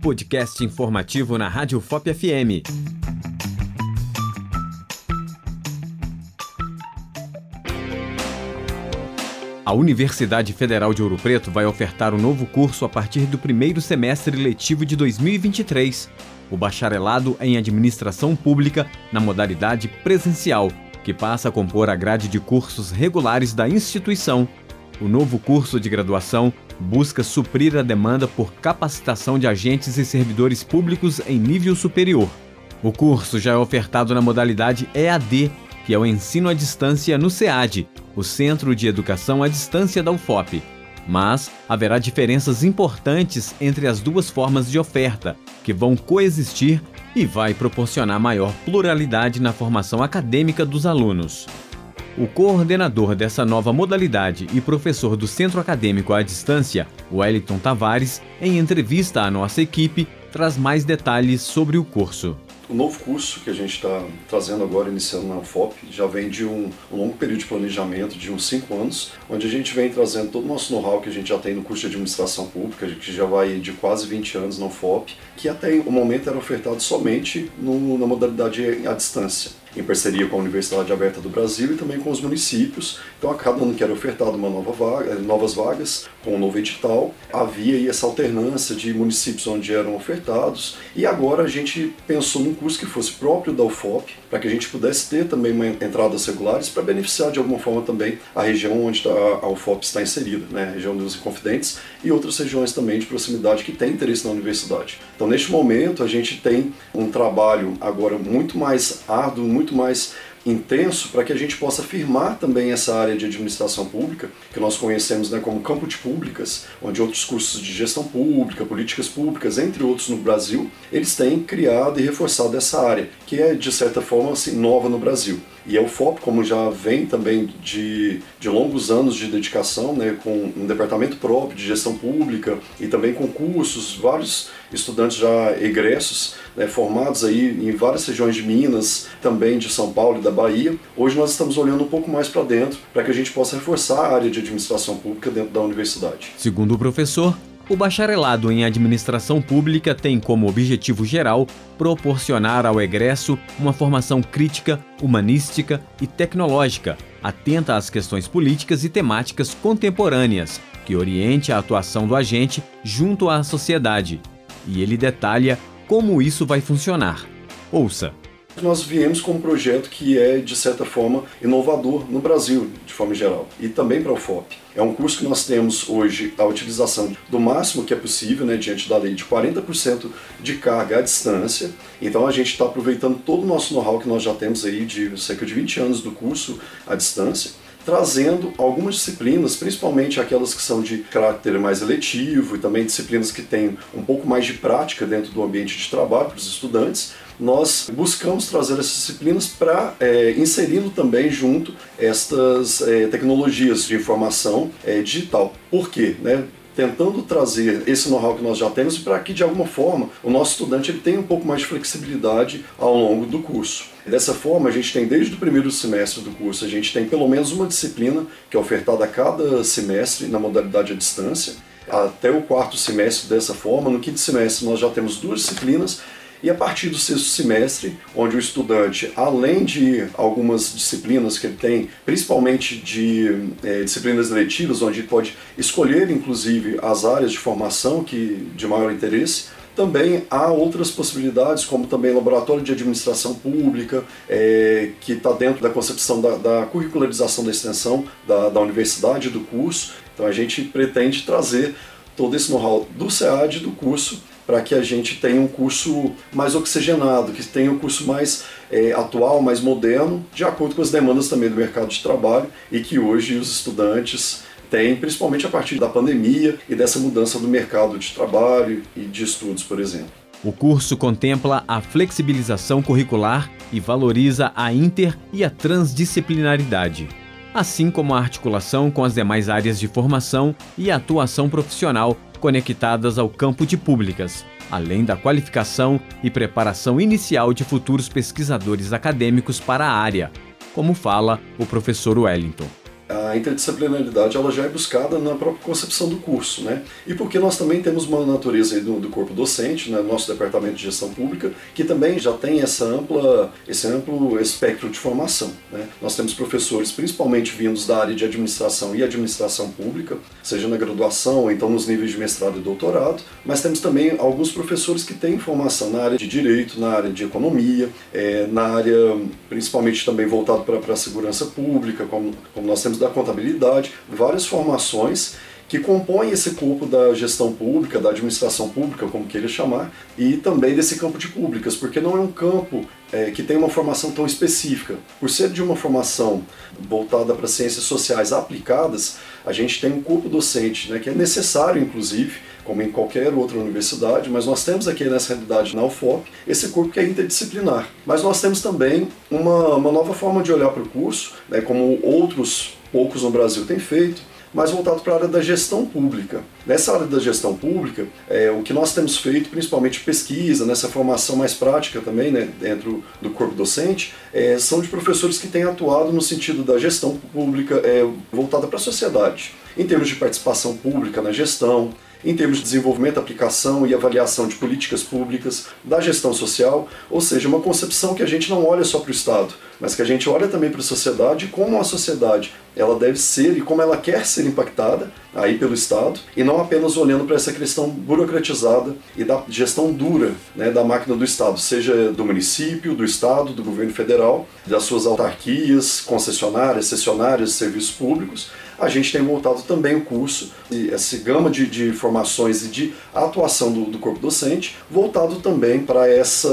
podcast informativo na Rádio FOP FM. A Universidade Federal de Ouro Preto vai ofertar um novo curso a partir do primeiro semestre letivo de 2023, o bacharelado em Administração Pública na modalidade presencial, que passa a compor a grade de cursos regulares da instituição. O novo curso de graduação busca suprir a demanda por capacitação de agentes e servidores públicos em nível superior. O curso já é ofertado na modalidade EAD, que é o ensino à distância no SEAD, o Centro de Educação à Distância da UFOP. Mas haverá diferenças importantes entre as duas formas de oferta, que vão coexistir e vai proporcionar maior pluralidade na formação acadêmica dos alunos. O coordenador dessa nova modalidade e professor do Centro Acadêmico à Distância, Wellington Tavares, em entrevista à nossa equipe, traz mais detalhes sobre o curso. O novo curso que a gente está trazendo agora, iniciando na UFOP, já vem de um, longo período de planejamento, de uns cinco anos, onde a gente vem trazendo todo o nosso know-how que a gente já tem no curso de administração pública, que já vai de quase 20 anos na UFOP, que até o momento era ofertado somente no, na modalidade à distância em parceria com a Universidade Aberta do Brasil e também com os municípios. Então, a cada ano que era ofertado uma nova vaga, novas vagas, com um novo edital, havia essa alternância de municípios onde eram ofertados. E agora a gente pensou num curso que fosse próprio da UFOP, para que a gente pudesse ter também uma entradas regulares para beneficiar de alguma forma também a região onde a UFOP está inserida, né? a região dos Inconfidentes e outras regiões também de proximidade que têm interesse na universidade. Então, neste momento, a gente tem um trabalho agora muito mais árduo, muito mais intenso para que a gente possa firmar também essa área de administração pública, que nós conhecemos né, como campo de públicas, onde outros cursos de gestão pública, políticas públicas, entre outros no Brasil, eles têm criado e reforçado essa área, que é de certa forma assim, nova no Brasil. E a UFOP, como já vem também de, de longos anos de dedicação, né, com um departamento próprio de gestão pública e também com cursos, vários estudantes já egressos, né, formados aí em várias regiões de Minas, também de São Paulo e da Bahia. Hoje nós estamos olhando um pouco mais para dentro para que a gente possa reforçar a área de administração pública dentro da universidade. Segundo o professor, o bacharelado em administração pública tem como objetivo geral proporcionar ao egresso uma formação crítica, humanística e tecnológica, atenta às questões políticas e temáticas contemporâneas, que oriente a atuação do agente junto à sociedade. E ele detalha como isso vai funcionar. Ouça nós viemos com um projeto que é, de certa forma, inovador no Brasil, de forma geral, e também para o FOP. É um curso que nós temos hoje a utilização do máximo que é possível, né, diante da lei, de 40% de carga à distância. Então a gente está aproveitando todo o nosso know-how que nós já temos aí de cerca de 20 anos do curso à distância trazendo algumas disciplinas, principalmente aquelas que são de caráter mais eletivo e também disciplinas que têm um pouco mais de prática dentro do ambiente de trabalho para os estudantes, nós buscamos trazer essas disciplinas para é, inserindo também junto estas é, tecnologias de informação é, digital. Por quê? Né? Tentando trazer esse know-how que nós já temos para que de alguma forma o nosso estudante ele tenha um pouco mais de flexibilidade ao longo do curso. Dessa forma, a gente tem desde o primeiro semestre do curso, a gente tem pelo menos uma disciplina que é ofertada a cada semestre na modalidade à distância, até o quarto semestre dessa forma. No quinto semestre nós já temos duas disciplinas e a partir do sexto semestre, onde o estudante, além de algumas disciplinas que ele tem, principalmente de é, disciplinas eletivas, onde ele pode escolher inclusive as áreas de formação que de maior interesse, também há outras possibilidades, como também laboratório de administração pública, é, que está dentro da concepção da, da, curricularização da extensão da, da universidade do curso. Então a gente pretende trazer todo esse know-how do SEAD do curso para que a gente tenha um curso mais oxigenado, que tenha um curso mais é, atual, mais moderno, de acordo com as demandas também do mercado de trabalho e que hoje os estudantes têm, principalmente a partir da pandemia e dessa mudança do mercado de trabalho e de estudos, por exemplo. O curso contempla a flexibilização curricular e valoriza a inter e a transdisciplinaridade, assim como a articulação com as demais áreas de formação e atuação profissional conectadas ao campo de públicas, além da qualificação e preparação inicial de futuros pesquisadores acadêmicos para a área, como fala o professor Wellington. A interdisciplinaridade ela já é buscada na própria concepção do curso, né? E porque nós também temos uma natureza do, do, corpo docente, né, nosso departamento de gestão pública, que também já tem essa ampla, esse amplo espectro de formação. Né? Nós temos professores, principalmente vindos da área de administração e administração pública, seja na graduação ou então nos níveis de mestrado e doutorado, mas temos também alguns professores que têm formação na área de direito, na área de economia, é, na área principalmente também voltado para a segurança pública, como, como nós temos da contabilidade, várias formações que compõem esse corpo da gestão pública, da administração pública, como queira chamar, e também desse campo de públicas, porque não é um campo é, que tem uma formação tão específica. Por ser de uma formação voltada para ciências sociais aplicadas, a gente tem um corpo docente, né, que é necessário, inclusive, como em qualquer outra universidade, mas nós temos aqui nessa realidade na UFOP esse corpo que é interdisciplinar. Mas nós temos também uma, uma nova forma de olhar para o curso, né, como outros poucos no Brasil têm feito, mais voltado para a área da gestão pública. Nessa área da gestão pública, é, o que nós temos feito, principalmente pesquisa, nessa formação mais prática também, né, dentro do corpo docente, é, são de professores que têm atuado no sentido da gestão pública é, voltada para a sociedade, em termos de participação pública na gestão, em termos de desenvolvimento, aplicação e avaliação de políticas públicas, da gestão social, ou seja, uma concepção que a gente não olha só para o Estado, mas que a gente olha também para a sociedade como a sociedade ela deve ser e como ela quer ser impactada aí pelo Estado e não apenas olhando para essa questão burocratizada e da gestão dura né, da máquina do Estado, seja do município, do Estado, do governo federal, das suas autarquias, concessionárias, cessionárias, serviços públicos, a gente tem voltado também o curso, e essa gama de, de formações e de atuação do, do corpo docente, voltado também para essa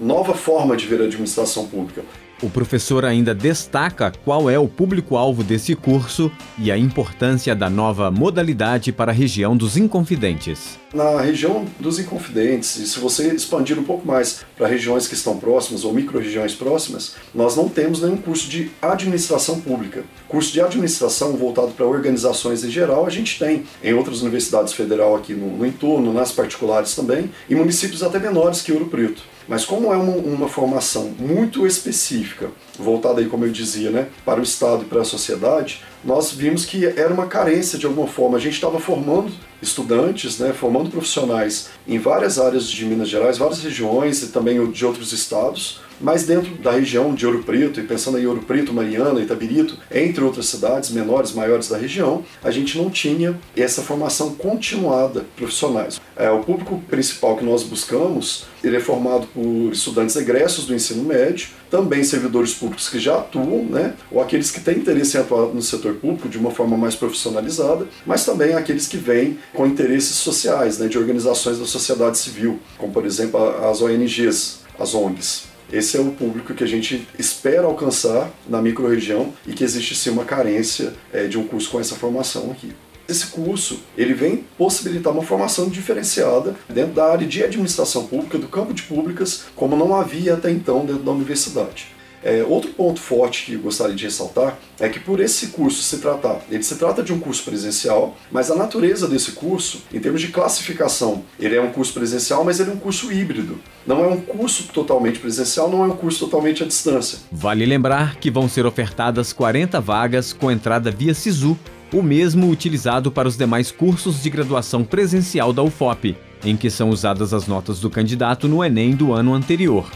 nova forma de ver a administração pública. O professor ainda destaca qual é o público-alvo desse curso e a importância da nova modalidade para a região dos Inconfidentes. Na região dos Inconfidentes, e se você expandir um pouco mais para regiões que estão próximas ou micro-regiões próximas, nós não temos nenhum curso de administração pública. Curso de administração voltado para organizações em geral, a gente tem em outras universidades federais aqui no, no entorno, nas particulares também, e municípios até menores que Ouro Preto. Mas como é uma, uma, formação muito específica, voltada aí, como eu dizia, né, para o Estado e para a sociedade, nós vimos que era uma carência de alguma forma. A gente estava formando estudantes, né, formando profissionais em várias áreas de Minas Gerais, várias regiões e também de outros estados, mas dentro da região de Ouro Preto, e pensando em Ouro Preto, Mariana, Itabirito, entre outras cidades menores, maiores da região, a gente não tinha essa formação continuada profissionais. É, o público principal que nós buscamos, ele é formado por estudantes egressos do ensino médio, também servidores públicos que já atuam, né, ou aqueles que têm interesse em atuar no setor público de uma forma mais profissionalizada, mas também aqueles que vêm com interesses sociais, né, de organizações da sociedade civil, como por exemplo as ONGs, as ONGs. Esse é o público que a gente espera alcançar na microrregião e que existe sim uma carência é, de um curso com essa formação aqui. Esse curso ele vem possibilitar uma formação diferenciada dentro da área de administração pública, do campo de públicas, como não havia até então dentro da universidade. É, outro ponto forte que gostaria de ressaltar é que por esse curso se tratar, ele se trata de um curso presencial, mas a natureza desse curso, em termos de classificação, ele é um curso presencial, mas ele é um curso híbrido. Não é um curso totalmente presencial, não é um curso totalmente à distância. Vale lembrar que vão ser ofertadas 40 vagas com entrada via SISU, o mesmo utilizado para os demais cursos de graduação presencial da UFOP, em que são usadas as notas do candidato no Enem do ano anterior.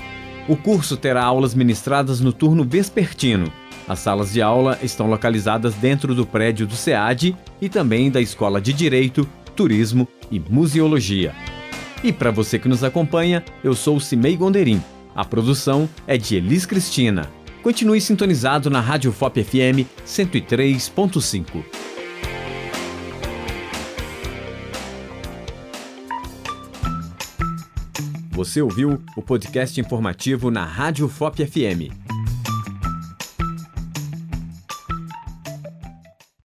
O curso terá aulas ministradas no turno vespertino. As salas de aula estão localizadas dentro do prédio do SEAD e também da Escola de Direito, Turismo e Museologia. E para você que nos acompanha, eu sou Cimei Gonderim. A produção é de Elis Cristina. Continue sintonizado na Rádio FOP FM 103.5. Você ouviu o podcast informativo na Rádio FOP FM.